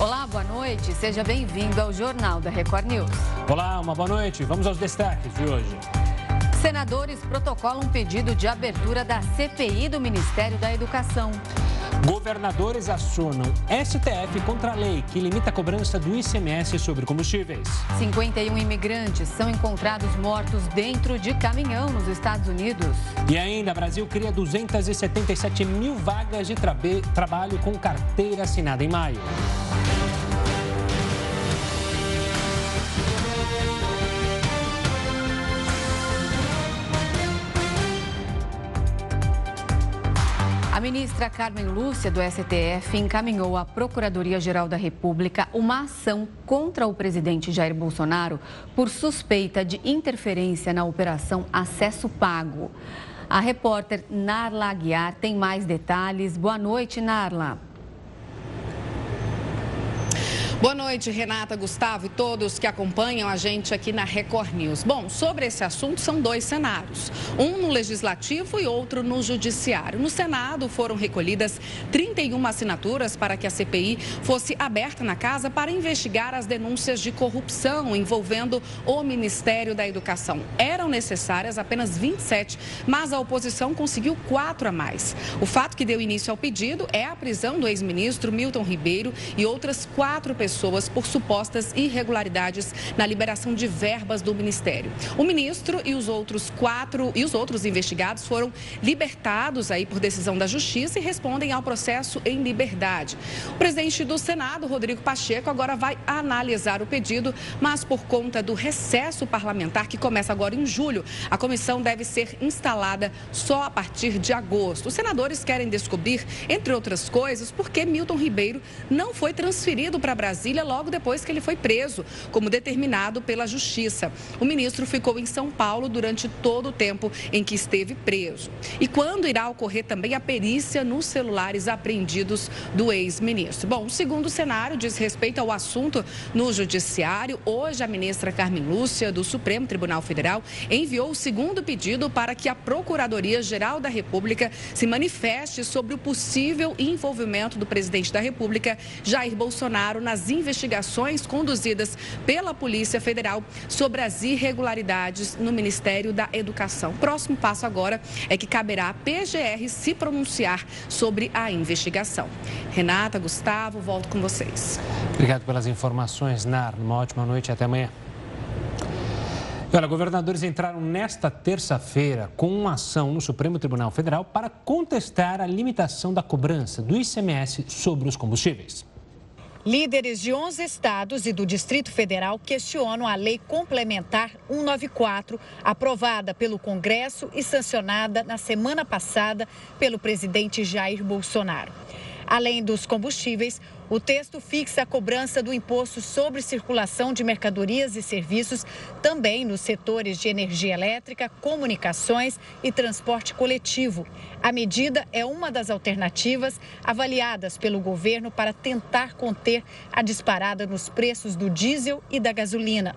Olá, boa noite. Seja bem-vindo ao Jornal da Record News. Olá, uma boa noite. Vamos aos destaques de hoje. Senadores protocolam um pedido de abertura da CPI do Ministério da Educação. Governadores acionam STF contra a lei que limita a cobrança do ICMS sobre combustíveis. 51 imigrantes são encontrados mortos dentro de caminhão nos Estados Unidos. E ainda, Brasil cria 277 mil vagas de tra trabalho com carteira assinada em maio. Ministra Carmen Lúcia, do STF, encaminhou à Procuradoria-Geral da República uma ação contra o presidente Jair Bolsonaro por suspeita de interferência na Operação Acesso Pago. A repórter Narla Aguiar tem mais detalhes. Boa noite, Narla. Boa noite, Renata, Gustavo e todos que acompanham a gente aqui na Record News. Bom, sobre esse assunto são dois cenários: um no legislativo e outro no judiciário. No Senado foram recolhidas 31 assinaturas para que a CPI fosse aberta na casa para investigar as denúncias de corrupção envolvendo o Ministério da Educação. Eram necessárias apenas 27, mas a oposição conseguiu quatro a mais. O fato que deu início ao pedido é a prisão do ex-ministro Milton Ribeiro e outras quatro pessoas pessoas por supostas irregularidades na liberação de verbas do Ministério. O ministro e os outros quatro e os outros investigados foram libertados aí por decisão da Justiça e respondem ao processo em liberdade. O presidente do Senado, Rodrigo Pacheco, agora vai analisar o pedido, mas por conta do recesso parlamentar que começa agora em julho, a comissão deve ser instalada só a partir de agosto. Os senadores querem descobrir, entre outras coisas, por que Milton Ribeiro não foi transferido para Brasília Brasília logo depois que ele foi preso, como determinado pela Justiça. O ministro ficou em São Paulo durante todo o tempo em que esteve preso. E quando irá ocorrer também a perícia nos celulares apreendidos do ex-ministro? Bom, o segundo cenário diz respeito ao assunto no Judiciário. Hoje, a ministra Carmen Lúcia, do Supremo Tribunal Federal, enviou o segundo pedido para que a Procuradoria-Geral da República se manifeste sobre o possível envolvimento do presidente da República, Jair Bolsonaro, nas investigações conduzidas pela Polícia Federal sobre as irregularidades no Ministério da Educação. Próximo passo agora é que caberá à PGR se pronunciar sobre a investigação. Renata, Gustavo, volto com vocês. Obrigado pelas informações, Nar. Uma ótima noite e até amanhã. olha, governadores entraram nesta terça-feira com uma ação no Supremo Tribunal Federal para contestar a limitação da cobrança do ICMS sobre os combustíveis. Líderes de 11 estados e do Distrito Federal questionam a Lei Complementar 194, aprovada pelo Congresso e sancionada na semana passada pelo presidente Jair Bolsonaro. Além dos combustíveis, o texto fixa a cobrança do imposto sobre circulação de mercadorias e serviços também nos setores de energia elétrica, comunicações e transporte coletivo. A medida é uma das alternativas avaliadas pelo governo para tentar conter a disparada nos preços do diesel e da gasolina.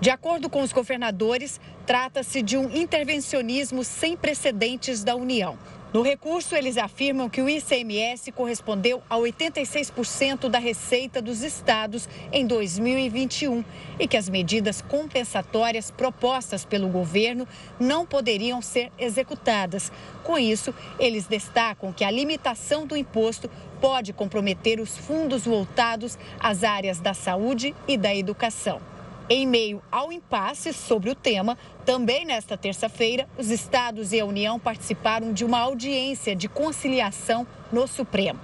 De acordo com os governadores, trata-se de um intervencionismo sem precedentes da União. No recurso, eles afirmam que o ICMS correspondeu a 86% da receita dos estados em 2021 e que as medidas compensatórias propostas pelo governo não poderiam ser executadas. Com isso, eles destacam que a limitação do imposto pode comprometer os fundos voltados às áreas da saúde e da educação. Em meio ao impasse sobre o tema, também nesta terça-feira, os estados e a União participaram de uma audiência de conciliação no Supremo.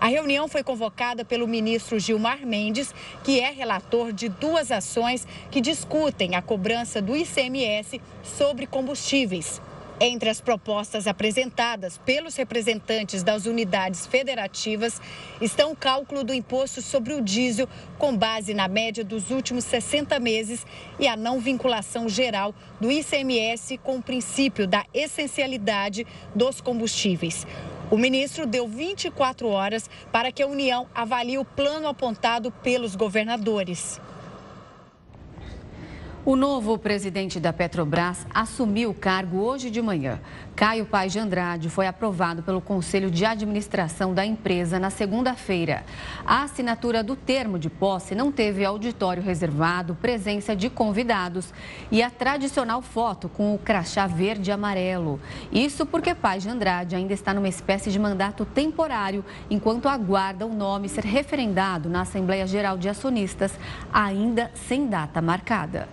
A reunião foi convocada pelo ministro Gilmar Mendes, que é relator de duas ações que discutem a cobrança do ICMS sobre combustíveis. Entre as propostas apresentadas pelos representantes das unidades federativas estão o cálculo do imposto sobre o diesel com base na média dos últimos 60 meses e a não vinculação geral do ICMS com o princípio da essencialidade dos combustíveis. O ministro deu 24 horas para que a União avalie o plano apontado pelos governadores. O novo presidente da Petrobras assumiu o cargo hoje de manhã. Caio Paz de Andrade foi aprovado pelo Conselho de Administração da empresa na segunda-feira. A assinatura do termo de posse não teve auditório reservado, presença de convidados e a tradicional foto com o crachá verde e amarelo. Isso porque Paz de Andrade ainda está numa espécie de mandato temporário, enquanto aguarda o nome ser referendado na Assembleia Geral de Acionistas, ainda sem data marcada.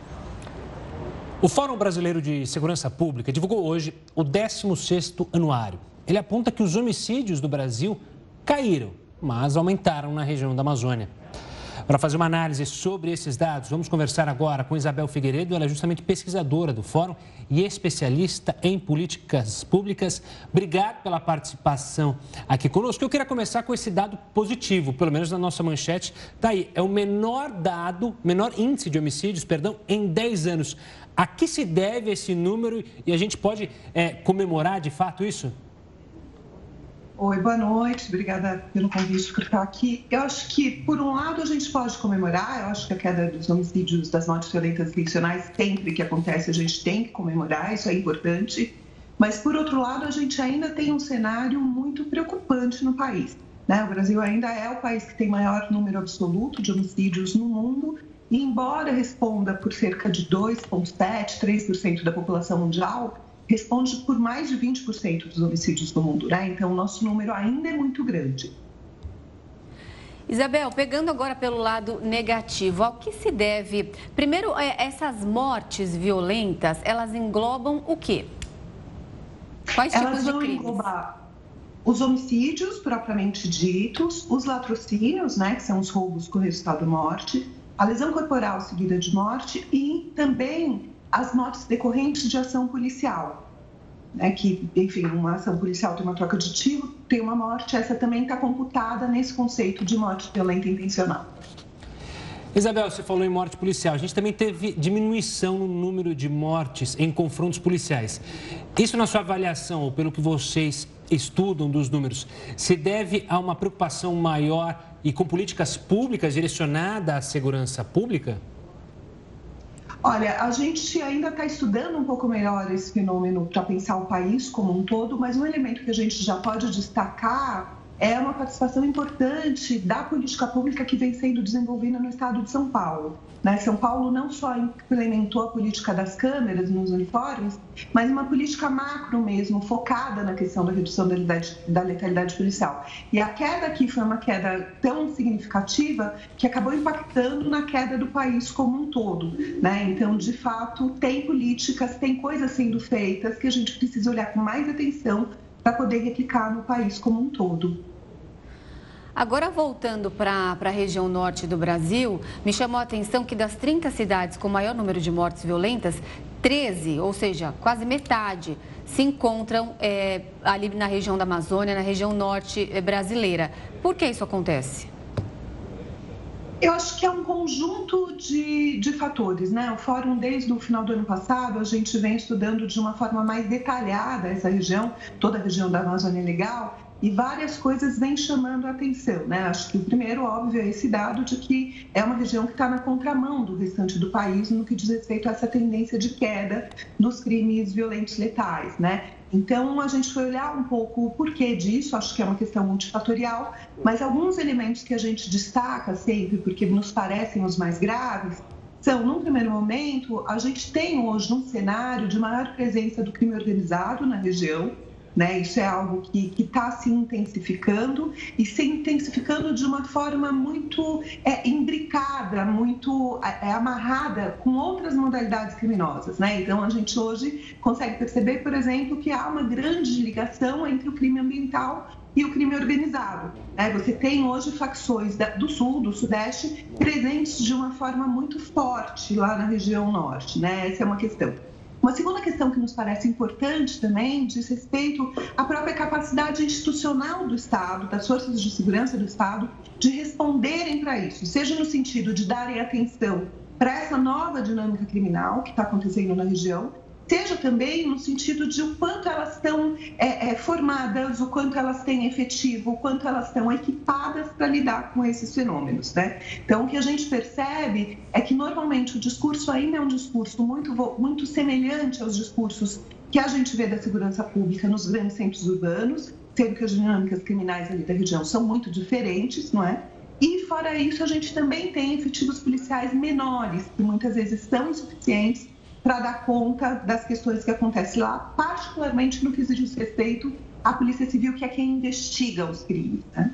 O Fórum Brasileiro de Segurança Pública divulgou hoje o 16º anuário. Ele aponta que os homicídios do Brasil caíram, mas aumentaram na região da Amazônia. Para fazer uma análise sobre esses dados, vamos conversar agora com Isabel Figueiredo. Ela é justamente pesquisadora do Fórum e especialista em políticas públicas. Obrigado pela participação aqui conosco. Eu queria começar com esse dado positivo, pelo menos na nossa manchete. Está aí, é o menor dado, menor índice de homicídios, perdão, em 10 anos. A que se deve esse número e a gente pode é, comemorar de fato isso? Oi, boa noite, obrigada pelo convite por estar aqui. Eu acho que, por um lado, a gente pode comemorar, eu acho que a queda dos homicídios, das mortes violentas intencionais, sempre que acontece, a gente tem que comemorar, isso é importante. Mas, por outro lado, a gente ainda tem um cenário muito preocupante no país. Né? O Brasil ainda é o país que tem maior número absoluto de homicídios no mundo e embora responda por cerca de 2,7%, 3% da população mundial, responde por mais de 20% dos homicídios do mundo, né? Então, o nosso número ainda é muito grande. Isabel, pegando agora pelo lado negativo, ao que se deve? Primeiro, é, essas mortes violentas, elas englobam o quê? Quais elas tipos de crimes? englobar os homicídios propriamente ditos, os latrocínios, né, que são os roubos com resultado morte, a lesão corporal seguida de morte e também as mortes decorrentes de ação policial. Né, que, enfim, uma ação policial tem uma troca de tiro, tem uma morte, essa também está computada nesse conceito de morte violenta intencional. Isabel, você falou em morte policial. A gente também teve diminuição no número de mortes em confrontos policiais. Isso, na sua avaliação, ou pelo que vocês estudam dos números, se deve a uma preocupação maior e com políticas públicas direcionadas à segurança pública? Olha, a gente ainda está estudando um pouco melhor esse fenômeno para pensar o país como um todo, mas um elemento que a gente já pode destacar é uma participação importante da política pública que vem sendo desenvolvida no estado de São Paulo. Né? São Paulo não só implementou a política das câmeras nos uniformes, mas uma política macro mesmo, focada na questão da redução da letalidade, da letalidade policial. E a queda aqui foi uma queda tão significativa que acabou impactando na queda do país como um todo. Né? Então, de fato, tem políticas, tem coisas sendo feitas que a gente precisa olhar com mais atenção para poder replicar no país como um todo. Agora, voltando para a região norte do Brasil, me chamou a atenção que das 30 cidades com maior número de mortes violentas, 13, ou seja, quase metade, se encontram é, ali na região da Amazônia, na região norte é, brasileira. Por que isso acontece? Eu acho que é um conjunto de, de fatores, né? O fórum, desde o final do ano passado, a gente vem estudando de uma forma mais detalhada essa região, toda a região da Amazônia Legal, e várias coisas vêm chamando a atenção, né? Acho que o primeiro, óbvio, é esse dado de que é uma região que está na contramão do restante do país no que diz respeito a essa tendência de queda dos crimes violentos letais, né? Então, a gente foi olhar um pouco o porquê disso, acho que é uma questão multifatorial, mas alguns elementos que a gente destaca sempre, porque nos parecem os mais graves, são, num primeiro momento, a gente tem hoje um cenário de maior presença do crime organizado na região, né? Isso é algo que está se intensificando e se intensificando de uma forma muito é, imbricada, muito é, amarrada com outras modalidades criminosas. Né? Então, a gente hoje consegue perceber, por exemplo, que há uma grande ligação entre o crime ambiental e o crime organizado. Né? Você tem hoje facções do sul, do sudeste, presentes de uma forma muito forte lá na região norte. Né? Essa é uma questão. Uma segunda questão que nos parece importante também diz respeito à própria capacidade institucional do Estado, das forças de segurança do Estado, de responderem para isso, seja no sentido de darem atenção para essa nova dinâmica criminal que está acontecendo na região, seja também no sentido de o quanto elas estão é, é, formadas, o quanto elas têm efetivo, o quanto elas estão equipadas para lidar com esses fenômenos. Né? Então, o que a gente percebe é que normalmente o discurso ainda é um discurso muito, muito semelhante aos discursos que a gente vê da segurança pública nos grandes centros urbanos, sendo que as dinâmicas criminais ali da região são muito diferentes, não é? E fora isso, a gente também tem efetivos policiais menores, que muitas vezes são insuficientes para dar conta das questões que acontecem lá, particularmente no que diz respeito à Polícia Civil, que é quem investiga os crimes. Né?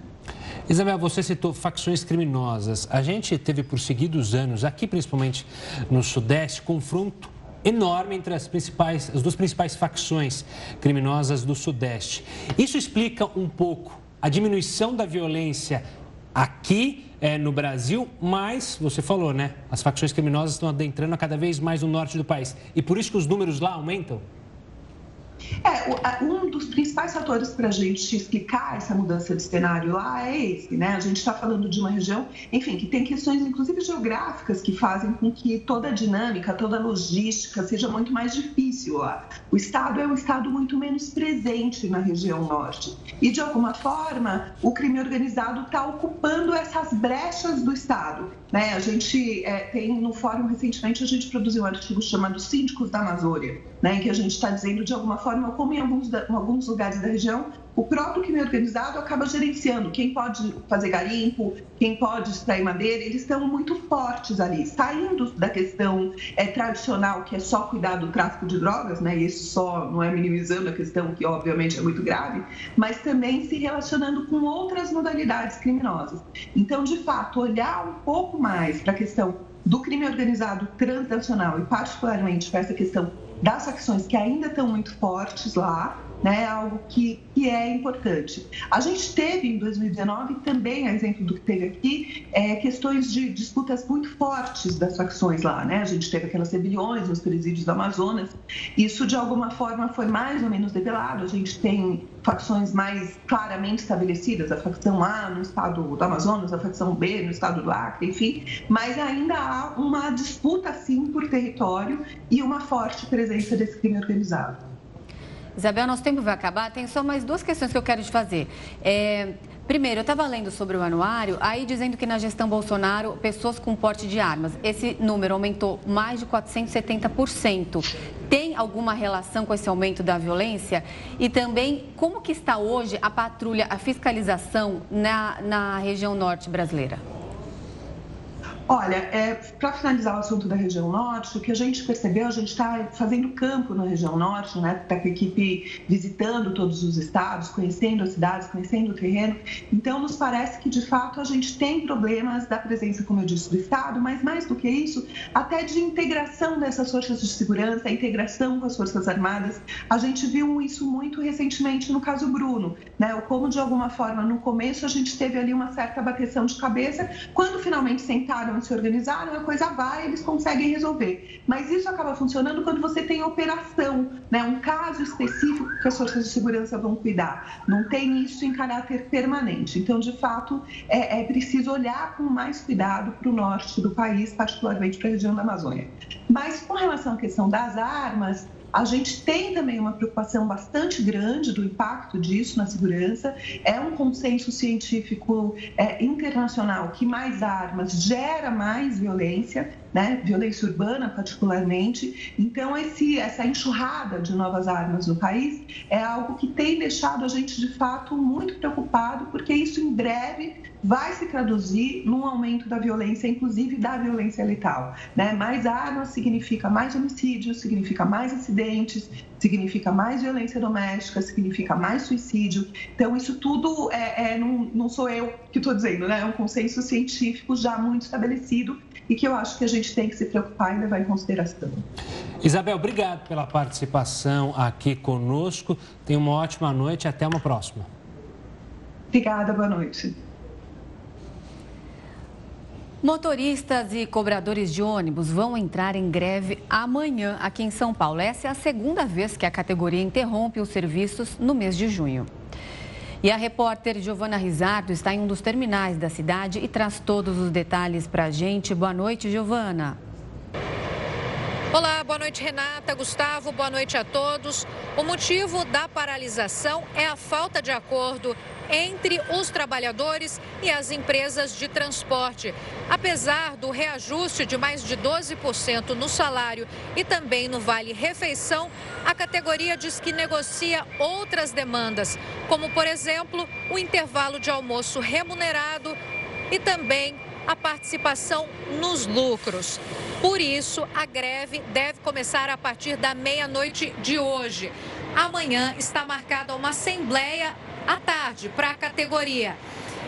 Isabel, você citou facções criminosas. A gente teve por seguidos anos, aqui principalmente no Sudeste, confronto enorme entre as, principais, as duas principais facções criminosas do Sudeste. Isso explica um pouco a diminuição da violência aqui é, no Brasil, mas você falou, né? As facções criminosas estão adentrando cada vez mais no norte do país. E por isso que os números lá aumentam? É, um dos principais fatores para a gente explicar essa mudança de cenário lá é esse, né? A gente está falando de uma região, enfim, que tem questões, inclusive geográficas, que fazem com que toda a dinâmica, toda a logística seja muito mais difícil lá. O Estado é um Estado muito menos presente na região norte. E, de alguma forma, o crime organizado está ocupando essas brechas do Estado. Né? A gente é, tem no fórum recentemente a gente produziu um artigo chamado Síndicos da Amazônia, né? em que a gente está dizendo de alguma forma como em alguns, em alguns lugares da região o próprio crime organizado acaba gerenciando quem pode fazer garimpo, quem pode extrair madeira, eles estão muito fortes ali, saindo da questão é, tradicional, que é só cuidar do tráfico de drogas, né? E isso só não é minimizando a questão, que obviamente é muito grave, mas também se relacionando com outras modalidades criminosas. Então, de fato, olhar um pouco mais para a questão do crime organizado transnacional e particularmente para essa questão das facções que ainda estão muito fortes lá, né, algo que, que é importante. A gente teve em 2019 também, a exemplo do que teve aqui, é, questões de disputas muito fortes das facções lá. Né? A gente teve aquelas rebeliões nos presídios do Amazonas. Isso, de alguma forma, foi mais ou menos revelado. A gente tem facções mais claramente estabelecidas, a facção A no estado do Amazonas, a facção B no estado do Acre, enfim, mas ainda há uma disputa, sim, por território e uma forte presença desse crime organizado. Isabel, nosso tempo vai acabar. Tem só mais duas questões que eu quero te fazer. É, primeiro, eu estava lendo sobre o anuário, aí dizendo que na gestão Bolsonaro, pessoas com porte de armas, esse número aumentou mais de 470%. Tem alguma relação com esse aumento da violência? E também, como que está hoje a patrulha, a fiscalização na, na região norte brasileira? Olha, é, para finalizar o assunto da região norte, o que a gente percebeu, a gente está fazendo campo na região norte, né? Está com a equipe visitando todos os estados, conhecendo as cidades, conhecendo o terreno. Então, nos parece que, de fato, a gente tem problemas da presença, como eu disse, do Estado, mas mais do que isso, até de integração dessas forças de segurança, a integração com as Forças Armadas. A gente viu isso muito recentemente no caso Bruno, né? O como, de alguma forma, no começo, a gente teve ali uma certa bateção de cabeça, quando finalmente sentaram se organizaram, a coisa vai, eles conseguem resolver. Mas isso acaba funcionando quando você tem operação, né? um caso específico que as forças de segurança vão cuidar. Não tem isso em caráter permanente. Então, de fato, é, é preciso olhar com mais cuidado para o norte do país, particularmente para a região da Amazônia. Mas com relação à questão das armas, a gente tem também uma preocupação bastante grande do impacto disso na segurança. É um consenso científico é, internacional que mais armas gera mais violência, né? violência urbana particularmente. Então, esse, essa enxurrada de novas armas no país é algo que tem deixado a gente, de fato, muito preocupado, porque isso em breve vai se traduzir num aumento da violência, inclusive da violência letal. Né? Mais armas significa mais homicídios, significa mais acidentes, significa mais violência doméstica, significa mais suicídio. Então, isso tudo é, é não, não, sou eu que estou dizendo, né? é um consenso científico já muito estabelecido e que eu acho que a gente tem que se preocupar e levar em consideração. Isabel, obrigado pela participação aqui conosco. Tenha uma ótima noite e até uma próxima. Obrigada, boa noite. Motoristas e cobradores de ônibus vão entrar em greve amanhã aqui em São Paulo. Essa é a segunda vez que a categoria interrompe os serviços no mês de junho. E a repórter Giovana Rizardo está em um dos terminais da cidade e traz todos os detalhes para a gente. Boa noite, Giovana. Olá, boa noite, Renata, Gustavo, boa noite a todos. O motivo da paralisação é a falta de acordo entre os trabalhadores e as empresas de transporte. Apesar do reajuste de mais de 12% no salário e também no Vale Refeição, a categoria diz que negocia outras demandas, como, por exemplo, o intervalo de almoço remunerado e também a participação nos lucros. Por isso, a greve deve começar a partir da meia-noite de hoje. Amanhã está marcada uma assembleia à tarde para a categoria.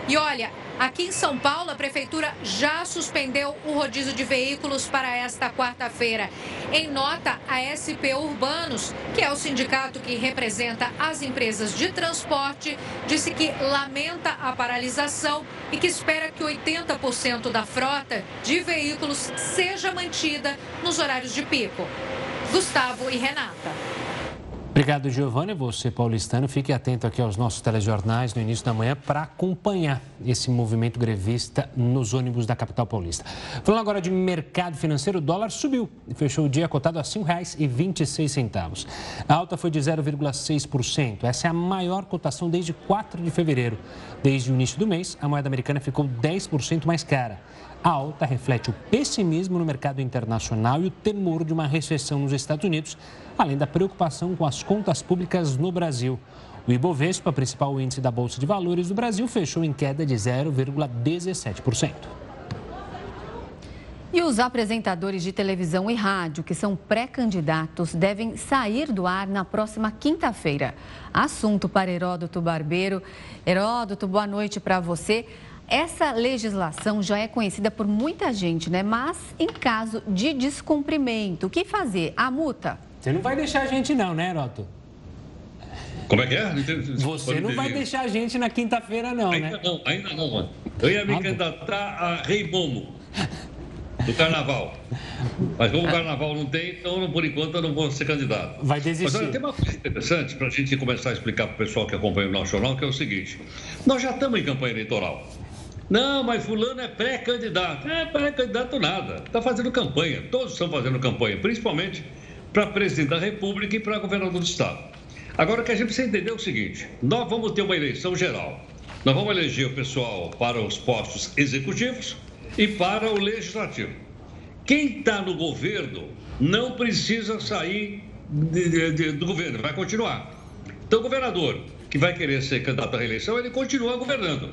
E olha, Aqui em São Paulo, a prefeitura já suspendeu o rodízio de veículos para esta quarta-feira. Em nota, a SP Urbanos, que é o sindicato que representa as empresas de transporte, disse que lamenta a paralisação e que espera que 80% da frota de veículos seja mantida nos horários de pico. Gustavo e Renata. Obrigado, Giovanni. Você, paulistano, fique atento aqui aos nossos telejornais no início da manhã para acompanhar esse movimento grevista nos ônibus da capital paulista. Falando agora de mercado financeiro, o dólar subiu e fechou o dia cotado a R$ 5,26. A alta foi de 0,6%. Essa é a maior cotação desde 4 de fevereiro. Desde o início do mês, a moeda americana ficou 10% mais cara. A alta reflete o pessimismo no mercado internacional e o temor de uma recessão nos Estados Unidos, além da preocupação com as contas públicas no Brasil. O Ibovespa, principal índice da Bolsa de Valores do Brasil, fechou em queda de 0,17%. E os apresentadores de televisão e rádio que são pré-candidatos devem sair do ar na próxima quinta-feira. Assunto para Heródoto Barbeiro. Heródoto, boa noite para você. Essa legislação já é conhecida por muita gente, né? Mas em caso de descumprimento, o que fazer? A multa? Você não vai deixar a gente não, né, Roto? Como é que é? Você não vai deixar a gente na quinta-feira, não, ainda né? Não, ainda não, mano. Eu ia me ah, candidatar a Rei Momo do Carnaval. Mas como o Carnaval não tem, então por enquanto eu não vou ser candidato. Vai desistir. Mas olha, tem uma coisa interessante para a gente começar a explicar para o pessoal que acompanha o nosso jornal, que é o seguinte. Nós já estamos em campanha eleitoral. Não, mas fulano é pré-candidato. É pré-candidato nada. Está fazendo campanha. Todos estão fazendo campanha, principalmente para presidente da República e para governador do Estado. Agora, o que a gente precisa entender é o seguinte: nós vamos ter uma eleição geral. Nós vamos eleger o pessoal para os postos executivos e para o legislativo. Quem está no governo não precisa sair de, de, de, do governo, vai continuar. Então, o governador que vai querer ser candidato à reeleição, ele continua governando.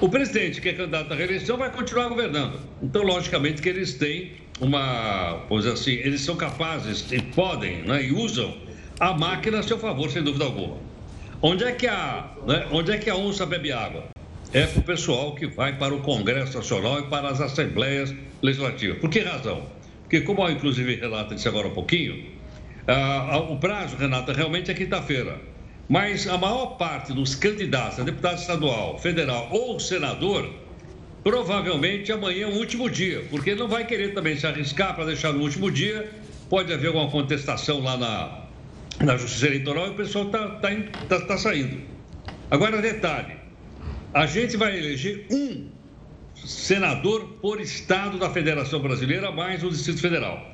O presidente, que é candidato à reeleição, vai continuar governando. Então, logicamente, que eles têm uma. Dizer assim, eles são capazes e podem né, e usam a máquina a seu favor, sem dúvida alguma. Onde é que a, né, onde é que a onça bebe água? É para o pessoal que vai para o Congresso Nacional e para as Assembleias Legislativas. Por que razão? Porque, como inclusive Renata disse agora um pouquinho, ah, o prazo, Renata, realmente é quinta-feira. Mas a maior parte dos candidatos a deputado estadual, federal ou senador, provavelmente amanhã é o último dia, porque não vai querer também se arriscar para deixar no último dia. Pode haver alguma contestação lá na, na Justiça Eleitoral e o pessoal está tá, tá, tá saindo. Agora, detalhe: a gente vai eleger um senador por estado da Federação Brasileira, mais o Distrito Federal.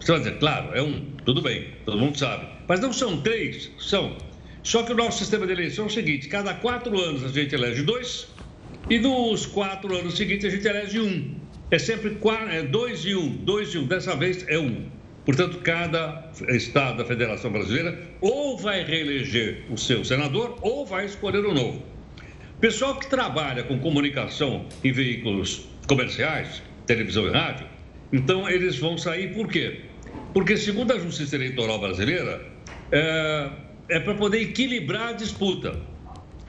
Você vai dizer, claro, é um, tudo bem, todo mundo sabe. Mas não são três, são só que o nosso sistema de eleição é o seguinte: cada quatro anos a gente elege dois, e nos quatro anos seguintes a gente elege um. É sempre quatro, é dois e um, dois e um. Dessa vez é um. Portanto, cada estado da Federação Brasileira ou vai reeleger o seu senador ou vai escolher o um novo. Pessoal que trabalha com comunicação em veículos comerciais, televisão e rádio, então eles vão sair por quê? Porque, segundo a Justiça Eleitoral Brasileira, é, é para poder equilibrar a disputa.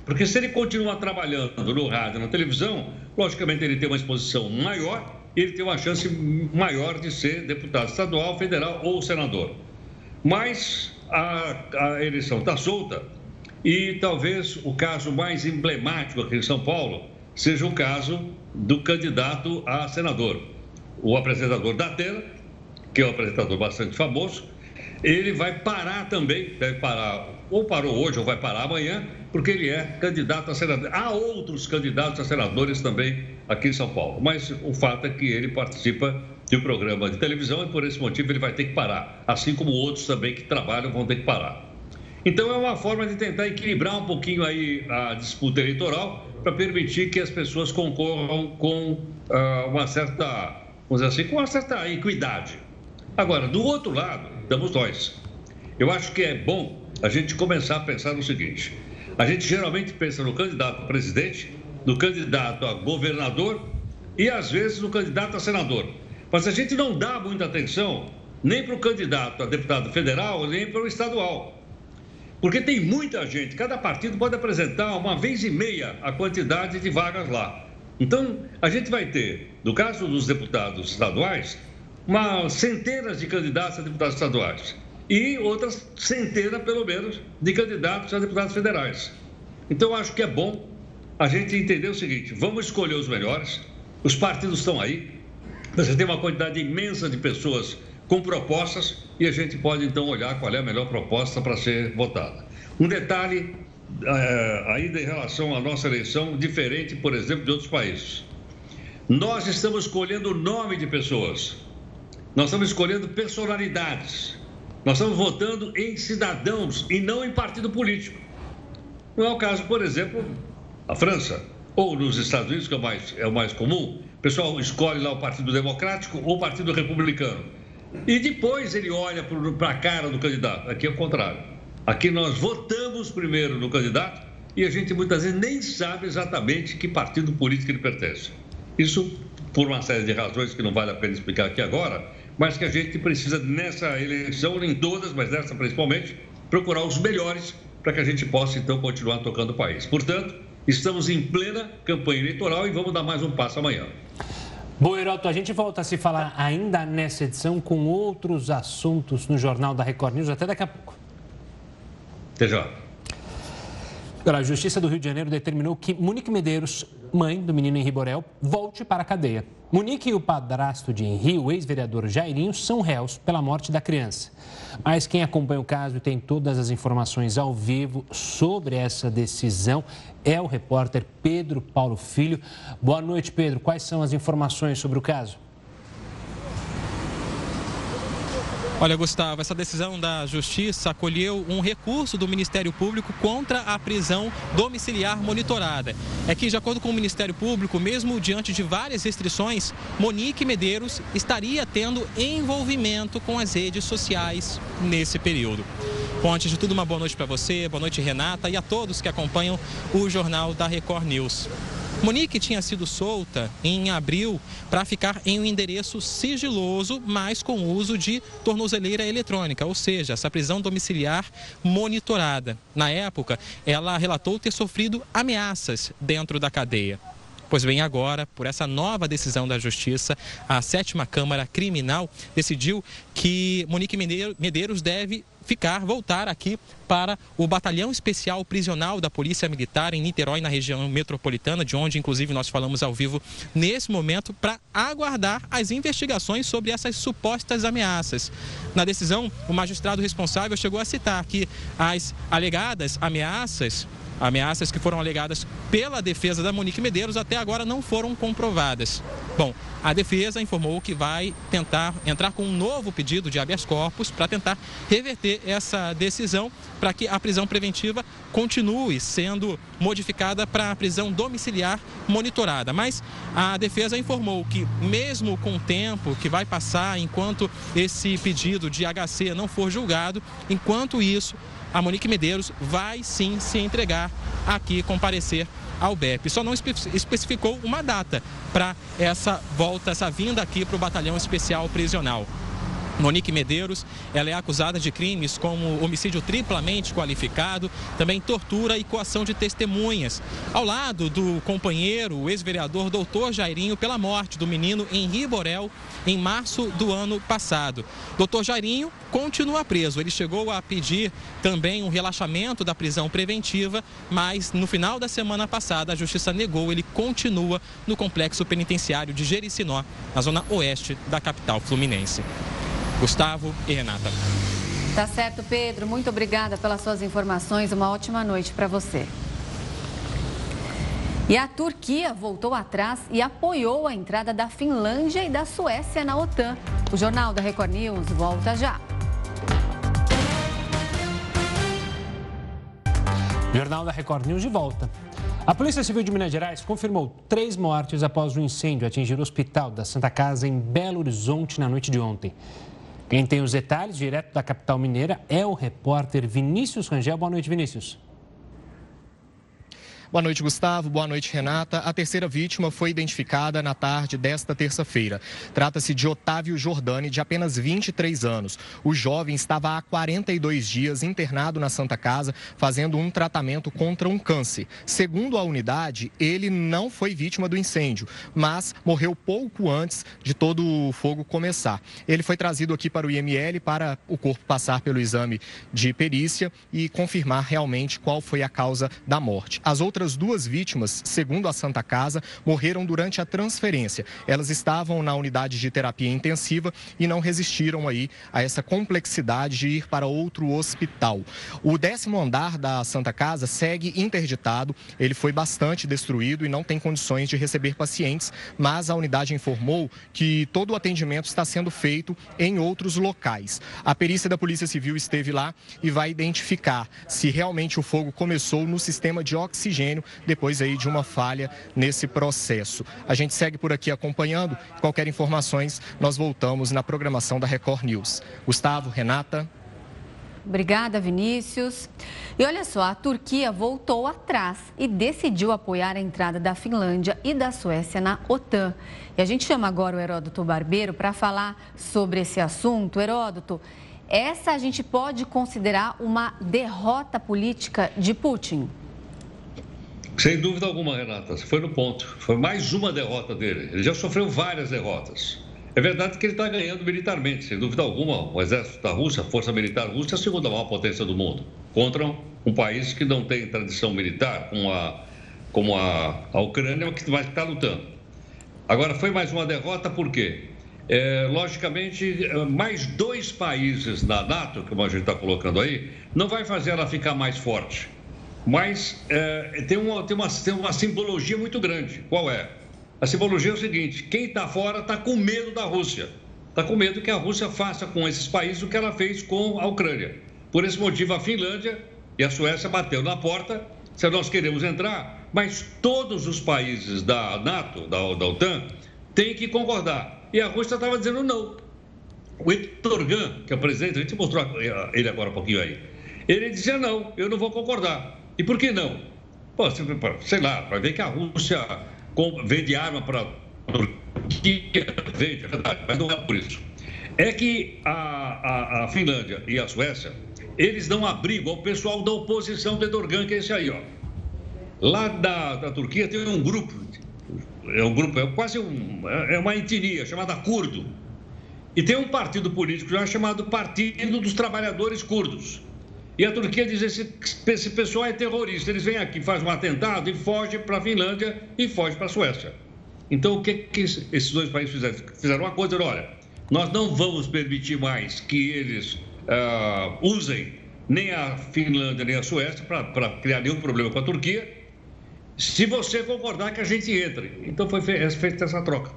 Porque se ele continuar trabalhando no rádio, na televisão, logicamente ele tem uma exposição maior e ele tem uma chance maior de ser deputado estadual, federal ou senador. Mas a, a eleição está solta e talvez o caso mais emblemático aqui em São Paulo seja o caso do candidato a senador. O apresentador da Tela, que é um apresentador bastante famoso, ele vai parar também, deve parar, ou parou hoje ou vai parar amanhã, porque ele é candidato a senador. Há outros candidatos a senadores também aqui em São Paulo, mas o fato é que ele participa de um programa de televisão e por esse motivo ele vai ter que parar, assim como outros também que trabalham vão ter que parar. Então é uma forma de tentar equilibrar um pouquinho aí a disputa eleitoral para permitir que as pessoas concorram com uh, uma certa, vamos dizer assim, com uma certa equidade. Agora, do outro lado, estamos nós. Eu acho que é bom a gente começar a pensar no seguinte: a gente geralmente pensa no candidato a presidente, no candidato a governador e às vezes no candidato a senador. Mas a gente não dá muita atenção nem para o candidato a deputado federal, nem para o estadual. Porque tem muita gente, cada partido pode apresentar uma vez e meia a quantidade de vagas lá. Então, a gente vai ter, no caso dos deputados estaduais, uma centenas de candidatos a deputados estaduais e outras centenas, pelo menos, de candidatos a deputados federais. Então, acho que é bom a gente entender o seguinte: vamos escolher os melhores, os partidos estão aí, você tem uma quantidade imensa de pessoas com propostas e a gente pode então olhar qual é a melhor proposta para ser votada. Um detalhe é, ainda em relação à nossa eleição, diferente, por exemplo, de outros países. Nós estamos escolhendo o nome de pessoas, nós estamos escolhendo personalidades, nós estamos votando em cidadãos e não em partido político. Não é o caso, por exemplo, a França ou nos Estados Unidos, que é o mais, é o mais comum. O pessoal escolhe lá o Partido Democrático ou o Partido Republicano. E depois ele olha para a cara do candidato. Aqui é o contrário. Aqui nós votamos primeiro no candidato e a gente muitas vezes nem sabe exatamente que partido político ele pertence. Isso por uma série de razões que não vale a pena explicar aqui agora, mas que a gente precisa nessa eleição, em todas, mas nessa principalmente, procurar os melhores para que a gente possa então continuar tocando o país. Portanto, estamos em plena campanha eleitoral e vamos dar mais um passo amanhã. Bom, Heroto, a gente volta a se falar ainda nessa edição com outros assuntos no Jornal da Record News. Até daqui a pouco. Até já. A Justiça do Rio de Janeiro determinou que Monique Medeiros, mãe do menino Henri Borel, volte para a cadeia. Monique e o padrasto de Henri, o ex-vereador Jairinho, são réus pela morte da criança. Mas quem acompanha o caso e tem todas as informações ao vivo sobre essa decisão é o repórter Pedro Paulo Filho. Boa noite, Pedro. Quais são as informações sobre o caso? Olha, Gustavo, essa decisão da Justiça acolheu um recurso do Ministério Público contra a prisão domiciliar monitorada. É que, de acordo com o Ministério Público, mesmo diante de várias restrições, Monique Medeiros estaria tendo envolvimento com as redes sociais nesse período. Bom, antes de tudo, uma boa noite para você, boa noite, Renata, e a todos que acompanham o Jornal da Record News. Monique tinha sido solta em abril para ficar em um endereço sigiloso, mas com uso de tornozeleira eletrônica, ou seja, essa prisão domiciliar monitorada. Na época, ela relatou ter sofrido ameaças dentro da cadeia. Pois bem, agora, por essa nova decisão da Justiça, a sétima Câmara Criminal decidiu que Monique Medeiros deve ficar, voltar aqui para o Batalhão Especial Prisional da Polícia Militar em Niterói, na região metropolitana, de onde, inclusive, nós falamos ao vivo nesse momento, para aguardar as investigações sobre essas supostas ameaças. Na decisão, o magistrado responsável chegou a citar que as alegadas ameaças Ameaças que foram alegadas pela defesa da Monique Medeiros até agora não foram comprovadas. Bom, a defesa informou que vai tentar entrar com um novo pedido de habeas corpus para tentar reverter essa decisão para que a prisão preventiva continue sendo modificada para a prisão domiciliar monitorada. Mas a defesa informou que, mesmo com o tempo que vai passar enquanto esse pedido de HC não for julgado, enquanto isso, a Monique Medeiros vai sim se entregar aqui, comparecer ao BEP. Só não especificou uma data para essa volta, essa vinda aqui para o Batalhão Especial Prisional. Monique Medeiros, ela é acusada de crimes como homicídio triplamente qualificado, também tortura e coação de testemunhas, ao lado do companheiro, o ex-vereador doutor Jairinho, pela morte do menino Henri Borel em março do ano passado. Doutor Jairinho continua preso. Ele chegou a pedir também um relaxamento da prisão preventiva, mas no final da semana passada a justiça negou. Ele continua no complexo penitenciário de Jericinó, na zona oeste da capital fluminense. Gustavo e Renata. Tá certo, Pedro. Muito obrigada pelas suas informações. Uma ótima noite para você. E a Turquia voltou atrás e apoiou a entrada da Finlândia e da Suécia na OTAN. O Jornal da Record News volta já. Jornal da Record News de volta. A Polícia Civil de Minas Gerais confirmou três mortes após um incêndio atingir o hospital da Santa Casa em Belo Horizonte na noite de ontem. Quem tem os detalhes direto da capital mineira é o repórter Vinícius Rangel. Boa noite, Vinícius. Boa noite, Gustavo. Boa noite, Renata. A terceira vítima foi identificada na tarde desta terça-feira. Trata-se de Otávio Jordani, de apenas 23 anos. O jovem estava há 42 dias internado na Santa Casa, fazendo um tratamento contra um câncer. Segundo a unidade, ele não foi vítima do incêndio, mas morreu pouco antes de todo o fogo começar. Ele foi trazido aqui para o IML para o corpo passar pelo exame de perícia e confirmar realmente qual foi a causa da morte. As outras outras duas vítimas, segundo a Santa Casa, morreram durante a transferência. Elas estavam na unidade de terapia intensiva e não resistiram aí a essa complexidade de ir para outro hospital. O décimo andar da Santa Casa segue interditado, ele foi bastante destruído e não tem condições de receber pacientes, mas a unidade informou que todo o atendimento está sendo feito em outros locais. A perícia da Polícia Civil esteve lá e vai identificar se realmente o fogo começou no sistema de oxigênio depois aí de uma falha nesse processo. A gente segue por aqui acompanhando. Qualquer informações, nós voltamos na programação da Record News. Gustavo, Renata. Obrigada, Vinícius. E olha só, a Turquia voltou atrás e decidiu apoiar a entrada da Finlândia e da Suécia na OTAN. E a gente chama agora o Heródoto Barbeiro para falar sobre esse assunto. Heródoto, essa a gente pode considerar uma derrota política de Putin? Sem dúvida alguma, Renata, foi no ponto. Foi mais uma derrota dele. Ele já sofreu várias derrotas. É verdade que ele está ganhando militarmente, sem dúvida alguma. O exército da Rússia, a força militar russa, é a segunda maior potência do mundo, contra um país que não tem tradição militar, como a, como a, a Ucrânia, que vai estar lutando. Agora, foi mais uma derrota por quê? É, logicamente, mais dois países na NATO, como a gente está colocando aí, não vai fazer ela ficar mais forte. Mas é, tem, uma, tem, uma, tem uma simbologia muito grande. Qual é? A simbologia é o seguinte: quem está fora está com medo da Rússia. Está com medo que a Rússia faça com esses países o que ela fez com a Ucrânia. Por esse motivo, a Finlândia e a Suécia bateu na porta se nós queremos entrar, mas todos os países da NATO, da, da OTAN, têm que concordar. E a Rússia estava dizendo não. O Etorgan, que é o presidente, a gente mostrou ele agora um pouquinho aí, ele dizia não, eu não vou concordar. E por que não? Pô, sei lá, para ver que a Rússia vende arma para a Turquia, vende, é verdade, mas não é por isso. É que a, a, a, Finlândia e a Suécia, eles dão abrigo ao pessoal da oposição do Erdogan, que é esse aí, ó. Lá da, da Turquia tem um grupo, é um grupo, é quase um, é uma etnia chamada curdo. E tem um partido político já chamado Partido dos Trabalhadores Curdos. E a Turquia diz: esse, esse pessoal é terrorista. Eles vêm aqui, fazem um atentado e fogem para a Finlândia e fogem para a Suécia. Então, o que, que esses dois países fizeram? Fizeram uma coisa: olha, nós não vamos permitir mais que eles uh, usem nem a Finlândia nem a Suécia para criar nenhum problema com a Turquia, se você concordar que a gente entre. Então, foi feita essa troca.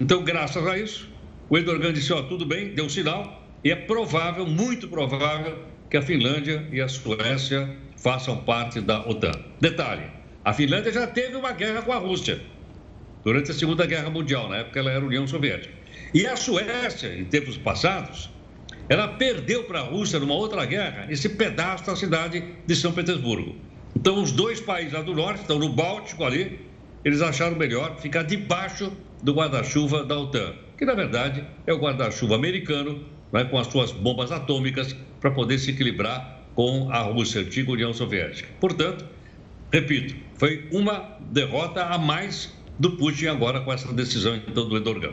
Então, graças a isso, o Erdogan disse: ó, tudo bem, deu um sinal, e é provável, muito provável, que a Finlândia e a Suécia façam parte da OTAN. Detalhe: a Finlândia já teve uma guerra com a Rússia durante a Segunda Guerra Mundial, na época ela era União Soviética. E a Suécia, em tempos passados, ela perdeu para a Rússia numa outra guerra esse pedaço da cidade de São Petersburgo. Então, os dois países lá do norte, estão no Báltico ali, eles acharam melhor ficar debaixo do guarda-chuva da OTAN, que na verdade é o guarda-chuva americano né, com as suas bombas atômicas para poder se equilibrar com a Rússia, a antiga União Soviética. Portanto, repito, foi uma derrota a mais do Putin agora com essa decisão então, do Erdogan.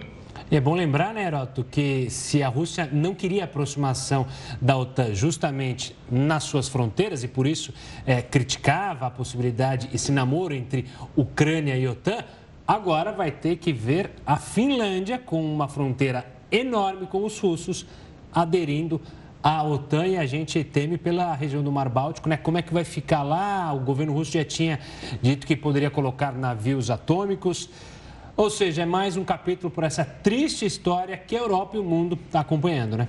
É bom lembrar, né, Heroto, que se a Rússia não queria aproximação da OTAN justamente nas suas fronteiras e por isso é, criticava a possibilidade, esse namoro entre Ucrânia e OTAN, agora vai ter que ver a Finlândia com uma fronteira enorme com os russos aderindo a OTAN e a gente teme pela região do Mar Báltico, né? Como é que vai ficar lá? O governo russo já tinha dito que poderia colocar navios atômicos. Ou seja, é mais um capítulo por essa triste história que a Europa e o mundo estão tá acompanhando, né?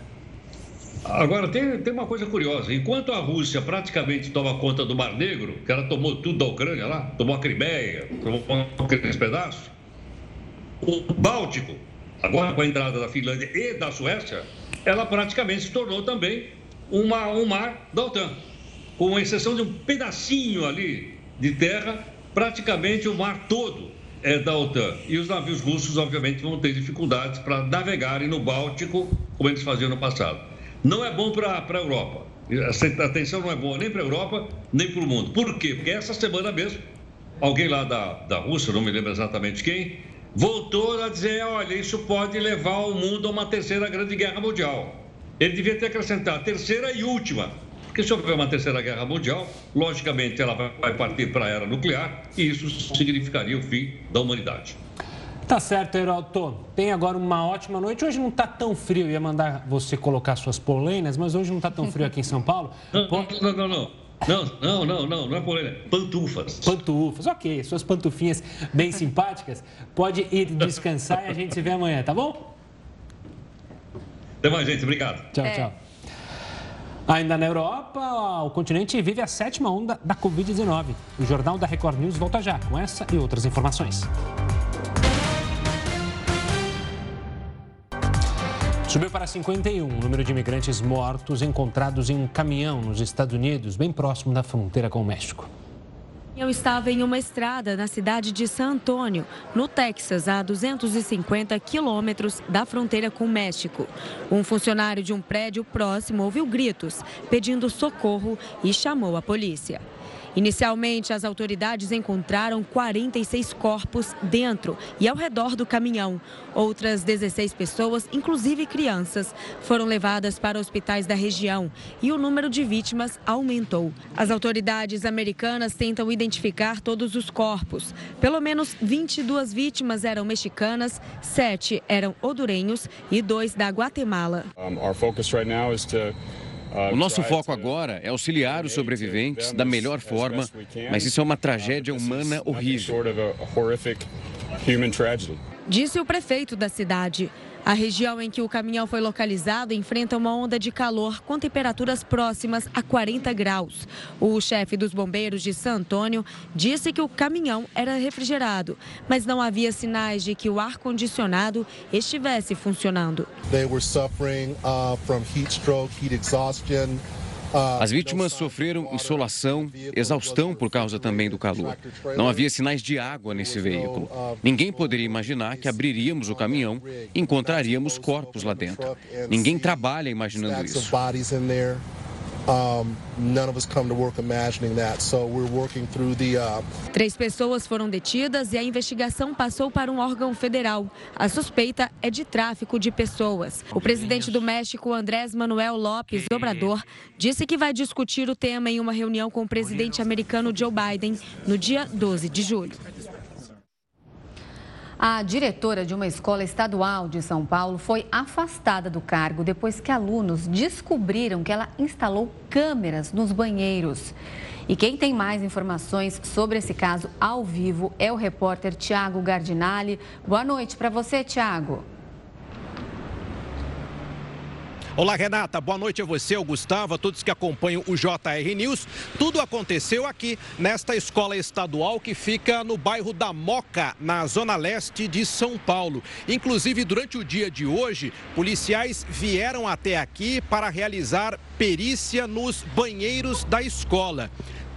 Agora, tem, tem uma coisa curiosa. Enquanto a Rússia praticamente toma conta do Mar Negro, que ela tomou tudo da Ucrânia lá, tomou a Crimeia, tomou aqueles pedaços, o Báltico, agora com a entrada da Finlândia e da Suécia, ela praticamente se tornou também uma, um mar da OTAN. Com exceção de um pedacinho ali de terra, praticamente o mar todo é da OTAN. E os navios russos, obviamente, vão ter dificuldades para navegarem no Báltico, como eles faziam no passado. Não é bom para a Europa. Essa atenção não é boa nem para a Europa, nem para o mundo. Por quê? Porque essa semana mesmo, alguém lá da, da Rússia, não me lembro exatamente quem, voltou a dizer: olha, isso pode levar o mundo a uma terceira grande guerra mundial. Ele devia ter acrescentado terceira e última. Porque se houver uma terceira guerra mundial, logicamente ela vai partir para a era nuclear e isso significaria o fim da humanidade. Tá certo, Heroto. Tem agora uma ótima noite. Hoje não está tão frio. Eu ia mandar você colocar suas polainas, mas hoje não está tão frio aqui em São Paulo. Não, não, não, não. Não, não, não, não, não é polêmica. Pantufas. Pantufas, ok. Suas pantufinhas bem simpáticas. Pode ir descansar e a gente se vê amanhã, tá bom? Até mais, gente. Obrigado. Tchau, é. tchau. Ainda na Europa, o continente vive a sétima onda da Covid-19. O Jornal da Record News volta já com essa e outras informações. Subiu para 51 o número de imigrantes mortos encontrados em um caminhão nos Estados Unidos, bem próximo da fronteira com o México. Eu estava em uma estrada na cidade de San Antônio, no Texas, a 250 quilômetros da fronteira com o México. Um funcionário de um prédio próximo ouviu gritos, pedindo socorro e chamou a polícia. Inicialmente, as autoridades encontraram 46 corpos dentro e ao redor do caminhão. Outras 16 pessoas, inclusive crianças, foram levadas para hospitais da região e o número de vítimas aumentou. As autoridades americanas tentam identificar todos os corpos. Pelo menos 22 vítimas eram mexicanas, sete eram hondurenhos e dois da Guatemala. Um, o nosso foco agora é auxiliar os sobreviventes da melhor forma, mas isso é uma tragédia humana horrível. Disse o prefeito da cidade. A região em que o caminhão foi localizado enfrenta uma onda de calor com temperaturas próximas a 40 graus. O chefe dos bombeiros de San Antônio disse que o caminhão era refrigerado, mas não havia sinais de que o ar-condicionado estivesse funcionando. They were suffering uh, from heat stroke, heat exhaustion. As vítimas sofreram insolação, exaustão por causa também do calor. Não havia sinais de água nesse veículo. Ninguém poderia imaginar que abriríamos o caminhão e encontraríamos corpos lá dentro. Ninguém trabalha imaginando isso. Três pessoas foram detidas e a investigação passou para um órgão federal. A suspeita é de tráfico de pessoas. O presidente do México, Andrés Manuel López Obrador, disse que vai discutir o tema em uma reunião com o presidente americano Joe Biden no dia 12 de julho. A diretora de uma escola estadual de São Paulo foi afastada do cargo depois que alunos descobriram que ela instalou câmeras nos banheiros. E quem tem mais informações sobre esse caso ao vivo é o repórter Tiago Gardinali. Boa noite para você, Tiago. Olá, Renata. Boa noite a você, ao Gustavo, a todos que acompanham o JR News. Tudo aconteceu aqui nesta escola estadual que fica no bairro da Moca, na zona leste de São Paulo. Inclusive, durante o dia de hoje, policiais vieram até aqui para realizar perícia nos banheiros da escola.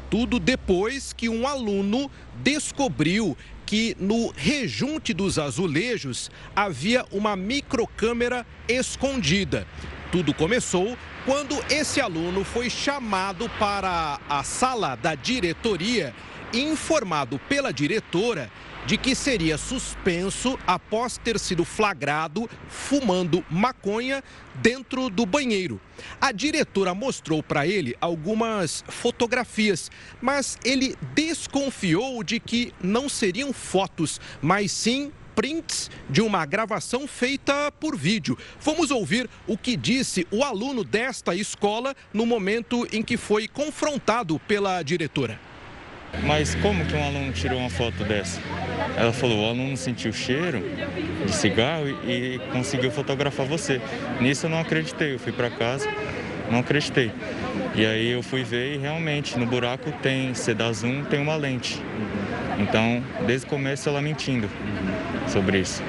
Tudo depois que um aluno descobriu que no rejunte dos azulejos havia uma microcâmera escondida. Tudo começou quando esse aluno foi chamado para a sala da diretoria e informado pela diretora de que seria suspenso após ter sido flagrado fumando maconha dentro do banheiro. A diretora mostrou para ele algumas fotografias, mas ele desconfiou de que não seriam fotos, mas sim prints de uma gravação feita por vídeo. Vamos ouvir o que disse o aluno desta escola no momento em que foi confrontado pela diretora. Mas como que um aluno tirou uma foto dessa? Ela falou, o aluno sentiu cheiro de cigarro e, conseguiu fotografar você. Nisso eu não acreditei, eu fui para casa, não acreditei. E aí eu fui ver e realmente no buraco tem, se dá zoom, tem uma lente. Então, desde o começo ela mentindo sobre isso.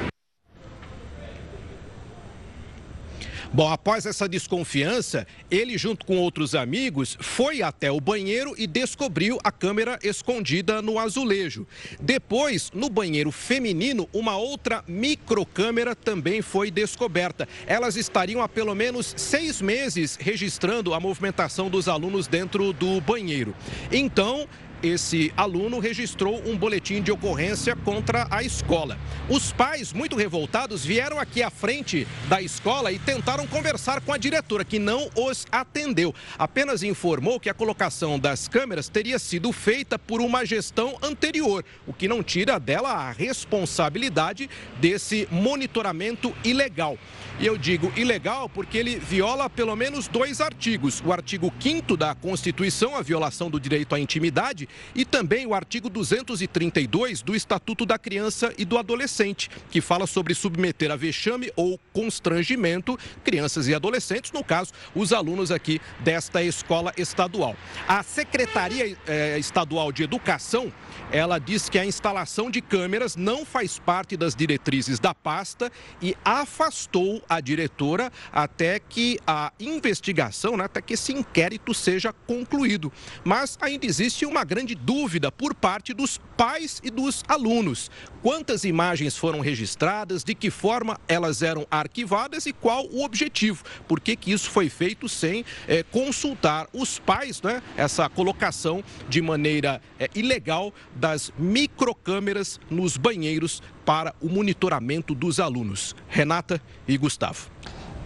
Bom, após essa desconfiança, ele, junto com outros amigos, foi até o banheiro e descobriu a câmera escondida no azulejo. Depois, no banheiro feminino, uma outra microcâmera também foi descoberta. Elas estariam há pelo menos seis meses registrando a movimentação dos alunos dentro do banheiro. Então, esse aluno registrou um boletim de ocorrência contra a escola. Os pais, muito revoltados, vieram aqui à frente da escola e tentaram conversar com a diretora, que não os atendeu. Apenas informou que a colocação das câmeras teria sido feita por uma gestão anterior, o que não tira dela a responsabilidade desse monitoramento ilegal. E eu digo ilegal porque ele viola pelo menos dois artigos. O artigo 5 da Constituição, a violação do direito à intimidade, e também o artigo 232 do Estatuto da Criança e do Adolescente, que fala sobre submeter a vexame ou constrangimento crianças e adolescentes, no caso, os alunos aqui desta escola estadual. A Secretaria eh, Estadual de Educação ela diz que a instalação de câmeras não faz parte das diretrizes da pasta e afastou a diretora até que a investigação, né, até que esse inquérito seja concluído. Mas ainda existe uma grande dúvida por parte dos pais e dos alunos. Quantas imagens foram registradas, de que forma elas eram arquivadas e qual o objetivo? Por que, que isso foi feito sem é, consultar os pais, né? Essa colocação de maneira é, ilegal das microcâmeras nos banheiros para o monitoramento dos alunos. Renata e Gustavo.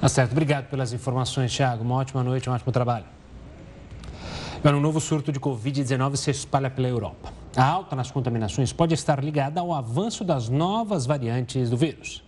Tá certo. Obrigado pelas informações, Thiago. Uma ótima noite, um ótimo trabalho. Um novo surto de Covid-19 se espalha pela Europa. A alta nas contaminações pode estar ligada ao avanço das novas variantes do vírus.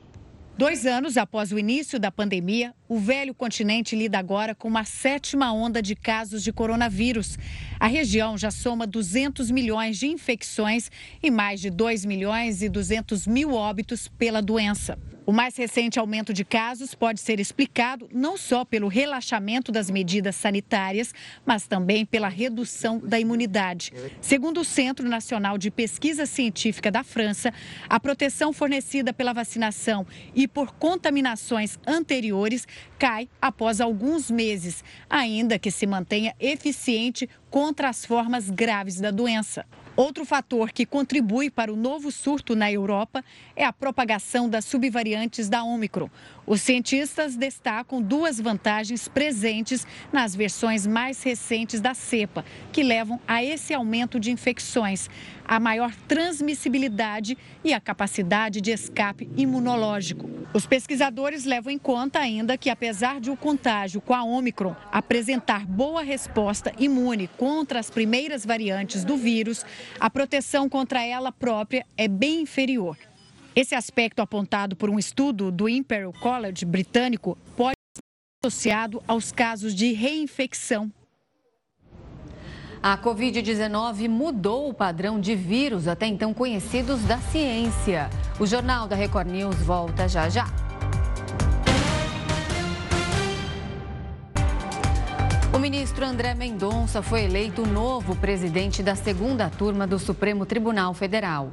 Dois anos após o início da pandemia, o velho continente lida agora com uma sétima onda de casos de coronavírus. A região já soma 200 milhões de infecções e mais de 2 milhões e 200 mil óbitos pela doença. O mais recente aumento de casos pode ser explicado não só pelo relaxamento das medidas sanitárias, mas também pela redução da imunidade. Segundo o Centro Nacional de Pesquisa Científica da França, a proteção fornecida pela vacinação e por contaminações anteriores cai após alguns meses, ainda que se mantenha eficiente contra as formas graves da doença. Outro fator que contribui para o novo surto na Europa é a propagação das subvariantes da Omicron. Os cientistas destacam duas vantagens presentes nas versões mais recentes da cepa, que levam a esse aumento de infecções: a maior transmissibilidade e a capacidade de escape imunológico. Os pesquisadores levam em conta ainda que, apesar de o contágio com a Omicron apresentar boa resposta imune contra as primeiras variantes do vírus, a proteção contra ela própria é bem inferior. Esse aspecto apontado por um estudo do Imperial College britânico pode ser associado aos casos de reinfecção. A Covid-19 mudou o padrão de vírus até então conhecidos da ciência. O Jornal da Record News volta já já. O ministro André Mendonça foi eleito novo presidente da segunda turma do Supremo Tribunal Federal.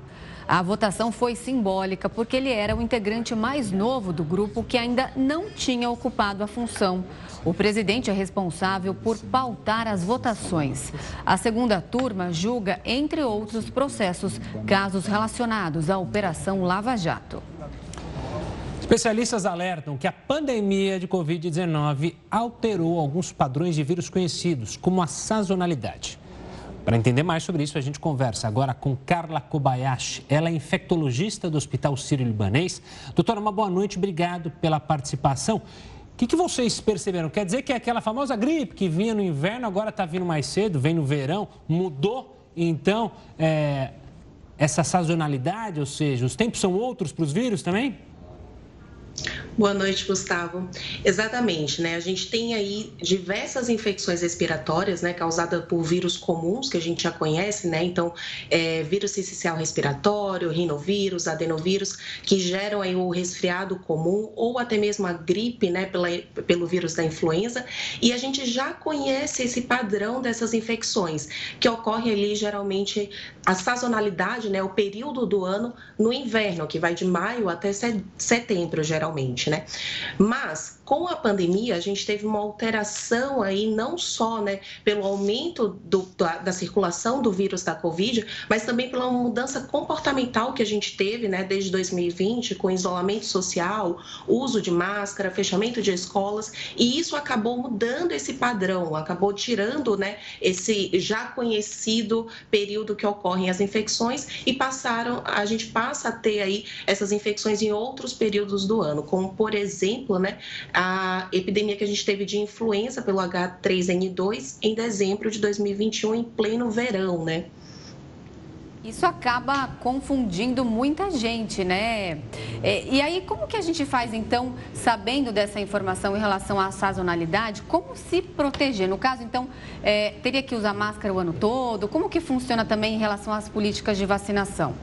A votação foi simbólica porque ele era o integrante mais novo do grupo que ainda não tinha ocupado a função. O presidente é responsável por pautar as votações. A segunda turma julga, entre outros processos, casos relacionados à Operação Lava Jato. Especialistas alertam que a pandemia de Covid-19 alterou alguns padrões de vírus conhecidos, como a sazonalidade. Para entender mais sobre isso, a gente conversa agora com Carla Kobayashi. Ela é infectologista do Hospital Sírio-Libanês. Doutora, uma boa noite, obrigado pela participação. O que, que, vocês perceberam? Quer dizer que aquela famosa gripe que vinha no inverno agora está vindo mais cedo, vem no verão, mudou? Então, é, essa sazonalidade, ou seja, os tempos são outros para os vírus também? Boa noite, Gustavo. Exatamente, né? A gente tem aí diversas infecções respiratórias, né, causadas por vírus comuns que a gente já conhece, né? Então, é, vírus sensicial respiratório, rinovírus, adenovírus, que geram aí o resfriado comum ou até mesmo a gripe, né, pela, pelo vírus da influenza. E a gente já conhece esse padrão dessas infecções, que ocorre ali geralmente a sazonalidade, né, o período do ano no inverno, que vai de maio até setembro, geralmente né? Mas com a pandemia, a gente teve uma alteração aí, não só né, pelo aumento do, da, da, circulação do vírus da Covid, mas também pela mudança comportamental que a gente teve né, desde 2020, com isolamento social, uso de máscara, fechamento de escolas, e isso acabou mudando esse padrão, acabou tirando né, esse já conhecido período que ocorrem as infecções e passaram, a gente passa a ter aí essas infecções em outros períodos do ano, como por exemplo, né, a epidemia que a gente teve de influenza pelo H3N2 em dezembro de 2021, em pleno verão, né? Isso acaba confundindo muita gente, né? É, e aí, como que a gente faz, então, sabendo dessa informação em relação à sazonalidade, como se proteger? No caso, então, é, teria que usar máscara o ano todo? Como que funciona também em relação às políticas de vacinação?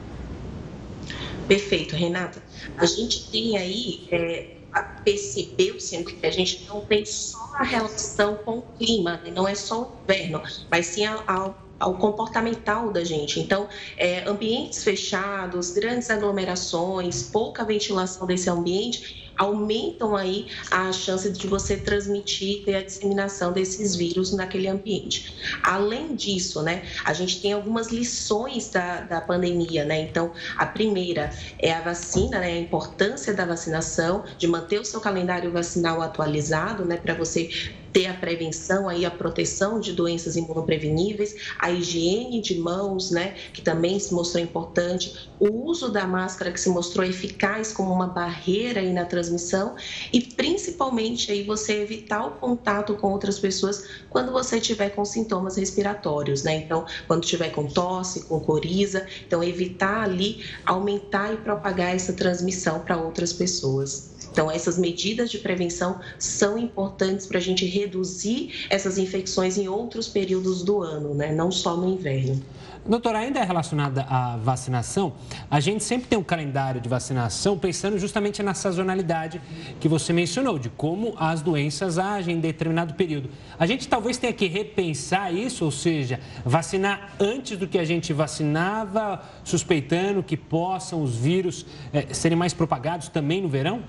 Perfeito, Renata. A gente tem aí é, percebeu sendo que a gente não tem só a relação com o clima, né? não é só o inverno, mas sim ao, ao comportamental da gente. Então, é, ambientes fechados, grandes aglomerações, pouca ventilação desse ambiente aumentam aí a chance de você transmitir e a disseminação desses vírus naquele ambiente. Além disso, né, a gente tem algumas lições da, da pandemia, né? Então, a primeira é a vacina, né, a importância da vacinação, de manter o seu calendário vacinal atualizado, né, para você ter a prevenção aí a proteção de doenças imunopreveníveis, a higiene de mãos, né, que também se mostrou importante, o uso da máscara que se mostrou eficaz como uma barreira aí na transmissão e principalmente aí você evitar o contato com outras pessoas quando você tiver com sintomas respiratórios, né? Então, quando tiver com tosse, com coriza, então evitar ali aumentar e propagar essa transmissão para outras pessoas. Então, essas medidas de prevenção são importantes para a gente reduzir essas infecções em outros períodos do ano, né? não só no inverno. Doutora, ainda é relacionada à vacinação, a gente sempre tem um calendário de vacinação pensando justamente na sazonalidade que você mencionou, de como as doenças agem em determinado período. A gente talvez tenha que repensar isso, ou seja, vacinar antes do que a gente vacinava, suspeitando que possam os vírus é, serem mais propagados também no verão?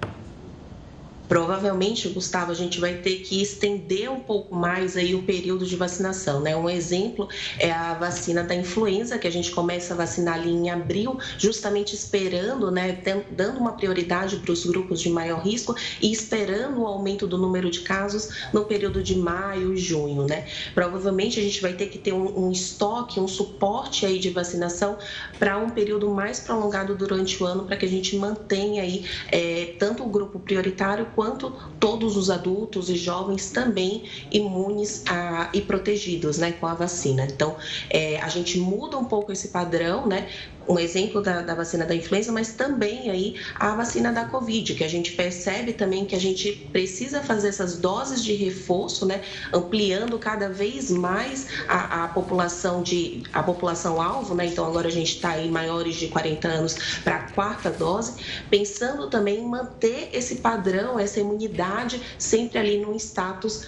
Provavelmente, Gustavo, a gente vai ter que estender um pouco mais aí o período de vacinação, né? Um exemplo é a vacina da influenza, que a gente começa a vacinar ali em abril, justamente esperando, né, dando uma prioridade para os grupos de maior risco e esperando o aumento do número de casos no período de maio e junho, né? Provavelmente a gente vai ter que ter um, um estoque, um suporte aí de vacinação para um período mais prolongado durante o ano, para que a gente mantenha aí é, tanto o grupo prioritário quanto todos os adultos e jovens também imunes a, e protegidos né, com a vacina. Então, é, a gente muda um pouco esse padrão, né? Um exemplo da, da, vacina da influenza, mas também aí a vacina da Covid, que a gente percebe também que a gente precisa fazer essas doses de reforço, né, ampliando cada vez mais a, a população de a população alvo, né? Então agora a gente está aí maiores de 40 anos para a quarta dose, pensando também em manter esse padrão, essa imunidade sempre ali num status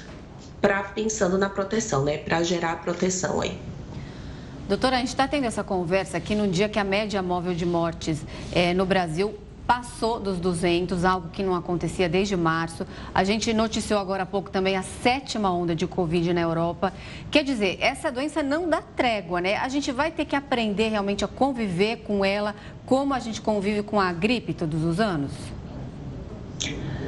para pensando na proteção, né, para gerar proteção aí. Doutora, a gente está tendo essa conversa aqui no dia que a média móvel de mortes é, no Brasil passou dos 200, algo que não acontecia desde março. A gente noticiou agora há pouco também a sétima onda de Covid na Europa. Quer dizer, essa doença não dá trégua, né? A gente vai ter que aprender realmente a conviver com ela, como a gente convive com a gripe todos os anos?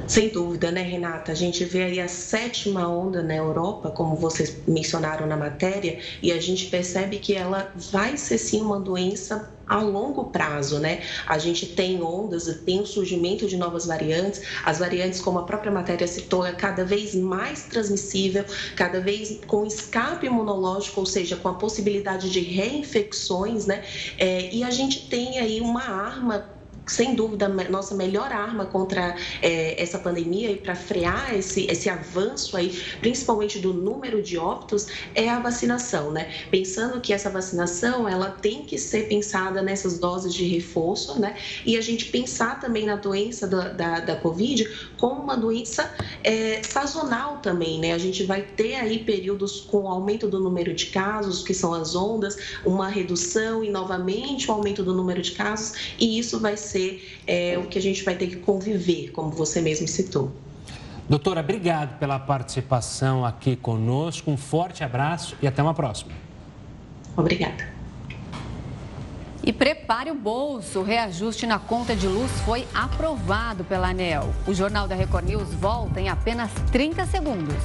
Sem dúvida, né, Renata? A gente vê aí a sétima onda na Europa, como vocês mencionaram na matéria, e a gente percebe que ela vai ser sim uma doença a longo prazo, né? A gente tem ondas, tem o surgimento de novas variantes, as variantes, como a própria matéria citou, é cada vez mais transmissível, cada vez com escape imunológico, ou seja, com a possibilidade de reinfecções, né? É, e a gente tem aí uma arma sem dúvida, nossa melhor arma contra é, essa pandemia e para frear esse, esse avanço aí, principalmente do número de óbitos, é a vacinação, né? Pensando que essa vacinação, ela tem que ser pensada nessas doses de reforço, né? E a gente pensar também na doença da, da, da Covid como uma doença é, sazonal também, né? A gente vai ter aí períodos com aumento do número de casos, que são as ondas, uma redução e novamente o um aumento do número de casos, e isso vai ser ser é, o que a gente vai ter que conviver, como você mesmo citou. Doutora, obrigado pela participação aqui conosco. Um forte abraço e até uma próxima. Obrigada. E prepare o bolso. O reajuste na conta de luz foi aprovado pela ANEL. O Jornal da Record News volta em apenas 30 segundos.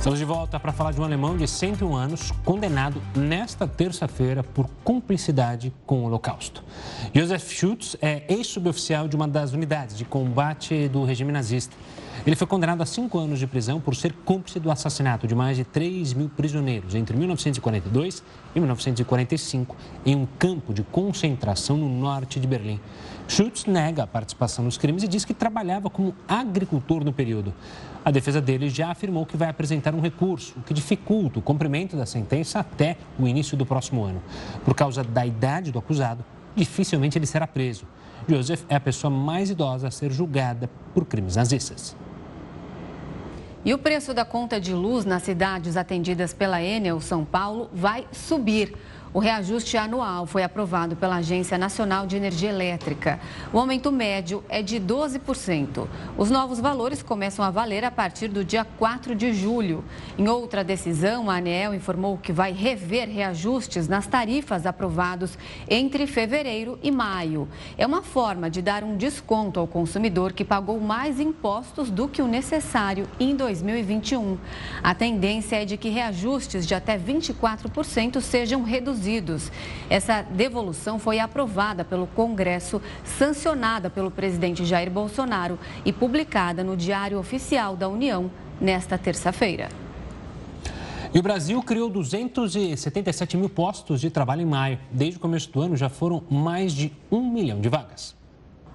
Estamos de volta para falar de um alemão de 101 anos condenado nesta terça-feira por cumplicidade com o Holocausto. Josef Schutz é ex-suboficial de uma das unidades de combate do regime nazista. Ele foi condenado a cinco anos de prisão por ser cúmplice do assassinato de mais de 3 mil prisioneiros entre 1942 e 1945 em um campo de concentração no norte de Berlim. Schutz nega a participação nos crimes e diz que trabalhava como agricultor no período. A defesa dele já afirmou que vai apresentar um recurso, o que dificulta o cumprimento da sentença até o início do próximo ano. Por causa da idade do acusado, dificilmente ele será preso. Joseph é a pessoa mais idosa a ser julgada por crimes nazistas. E o preço da conta de luz nas cidades atendidas pela Enel São Paulo vai subir. O reajuste anual foi aprovado pela Agência Nacional de Energia Elétrica. O aumento médio é de 12%. Os novos valores começam a valer a partir do dia 4 de julho. Em outra decisão, a ANEEL informou que vai rever reajustes nas tarifas aprovados entre fevereiro e maio. É uma forma de dar um desconto ao consumidor que pagou mais impostos do que o necessário em 2021. A tendência é de que reajustes de até 24% sejam reduzidos reduzidos. Essa devolução foi aprovada pelo Congresso, sancionada pelo presidente Jair Bolsonaro e publicada no Diário Oficial da União nesta terça-feira. E o Brasil criou 277 mil postos de trabalho em maio. Desde o começo do ano já foram mais de um milhão de vagas.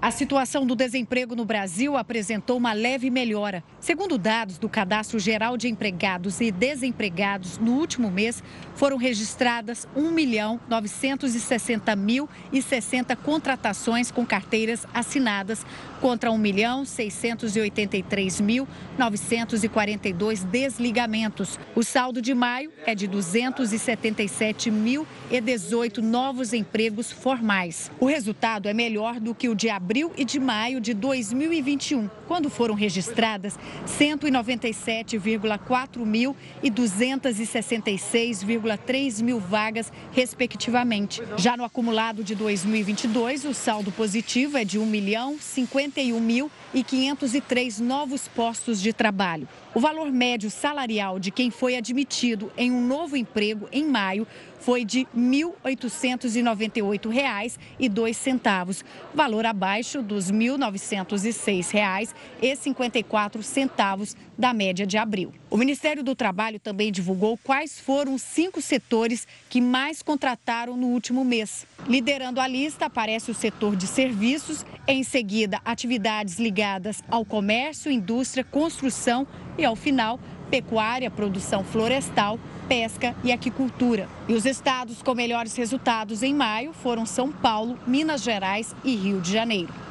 A situação do desemprego no Brasil apresentou uma leve melhora. Segundo dados do Cadastro Geral de Empregados e Desempregados, no último mês foram registradas 1 milhão 960 mil e 60 contratações com carteiras assinadas contra 1 milhão 683 mil 942 desligamentos. O saldo de maio é de 277 mil e 18 novos empregos formais. O resultado é melhor do que o de abril abril e de maio de 2021, quando foram registradas 197,4 mil e 266,3 mil vagas, respectivamente. Já no acumulado de 2022, o saldo positivo é de 1 milhão 51 mil e 503 novos postos de trabalho. O valor médio salarial de quem foi admitido em um novo emprego em maio foi de R$ 1.898,02, valor abaixo dos R$ 1.906,54 da média de abril. O Ministério do Trabalho também divulgou quais foram os cinco setores que mais contrataram no último mês. Liderando a lista aparece o setor de serviços, em seguida, atividades ligadas ao comércio, indústria, construção e, ao final, pecuária, produção florestal, pesca e aquicultura. E os estados com melhores resultados em maio foram São Paulo, Minas Gerais e Rio de Janeiro.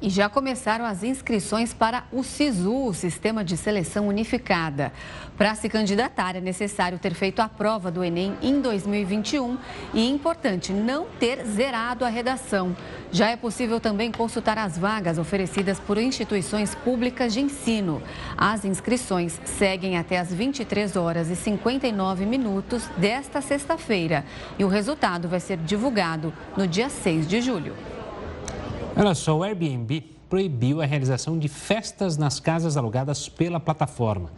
E já começaram as inscrições para o SISU, Sistema de Seleção Unificada. Para se candidatar, é necessário ter feito a prova do Enem em 2021 e, importante, não ter zerado a redação. Já é possível também consultar as vagas oferecidas por instituições públicas de ensino. As inscrições seguem até às 23 horas e 59 minutos desta sexta-feira e o resultado vai ser divulgado no dia 6 de julho. Olha só, o Airbnb proibiu a realização de festas nas casas alugadas pela plataforma.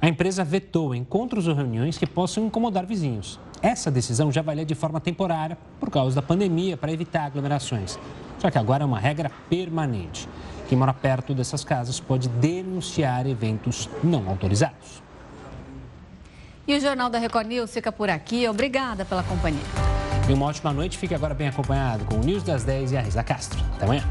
A empresa vetou encontros ou reuniões que possam incomodar vizinhos. Essa decisão já valia de forma temporária por causa da pandemia para evitar aglomerações. Só que agora é uma regra permanente. Quem mora perto dessas casas pode denunciar eventos não autorizados. E o Jornal da Record News fica por aqui. Obrigada pela companhia. E uma ótima noite. Fique agora bem acompanhado com o News das 10 e a Risa Castro. Até amanhã.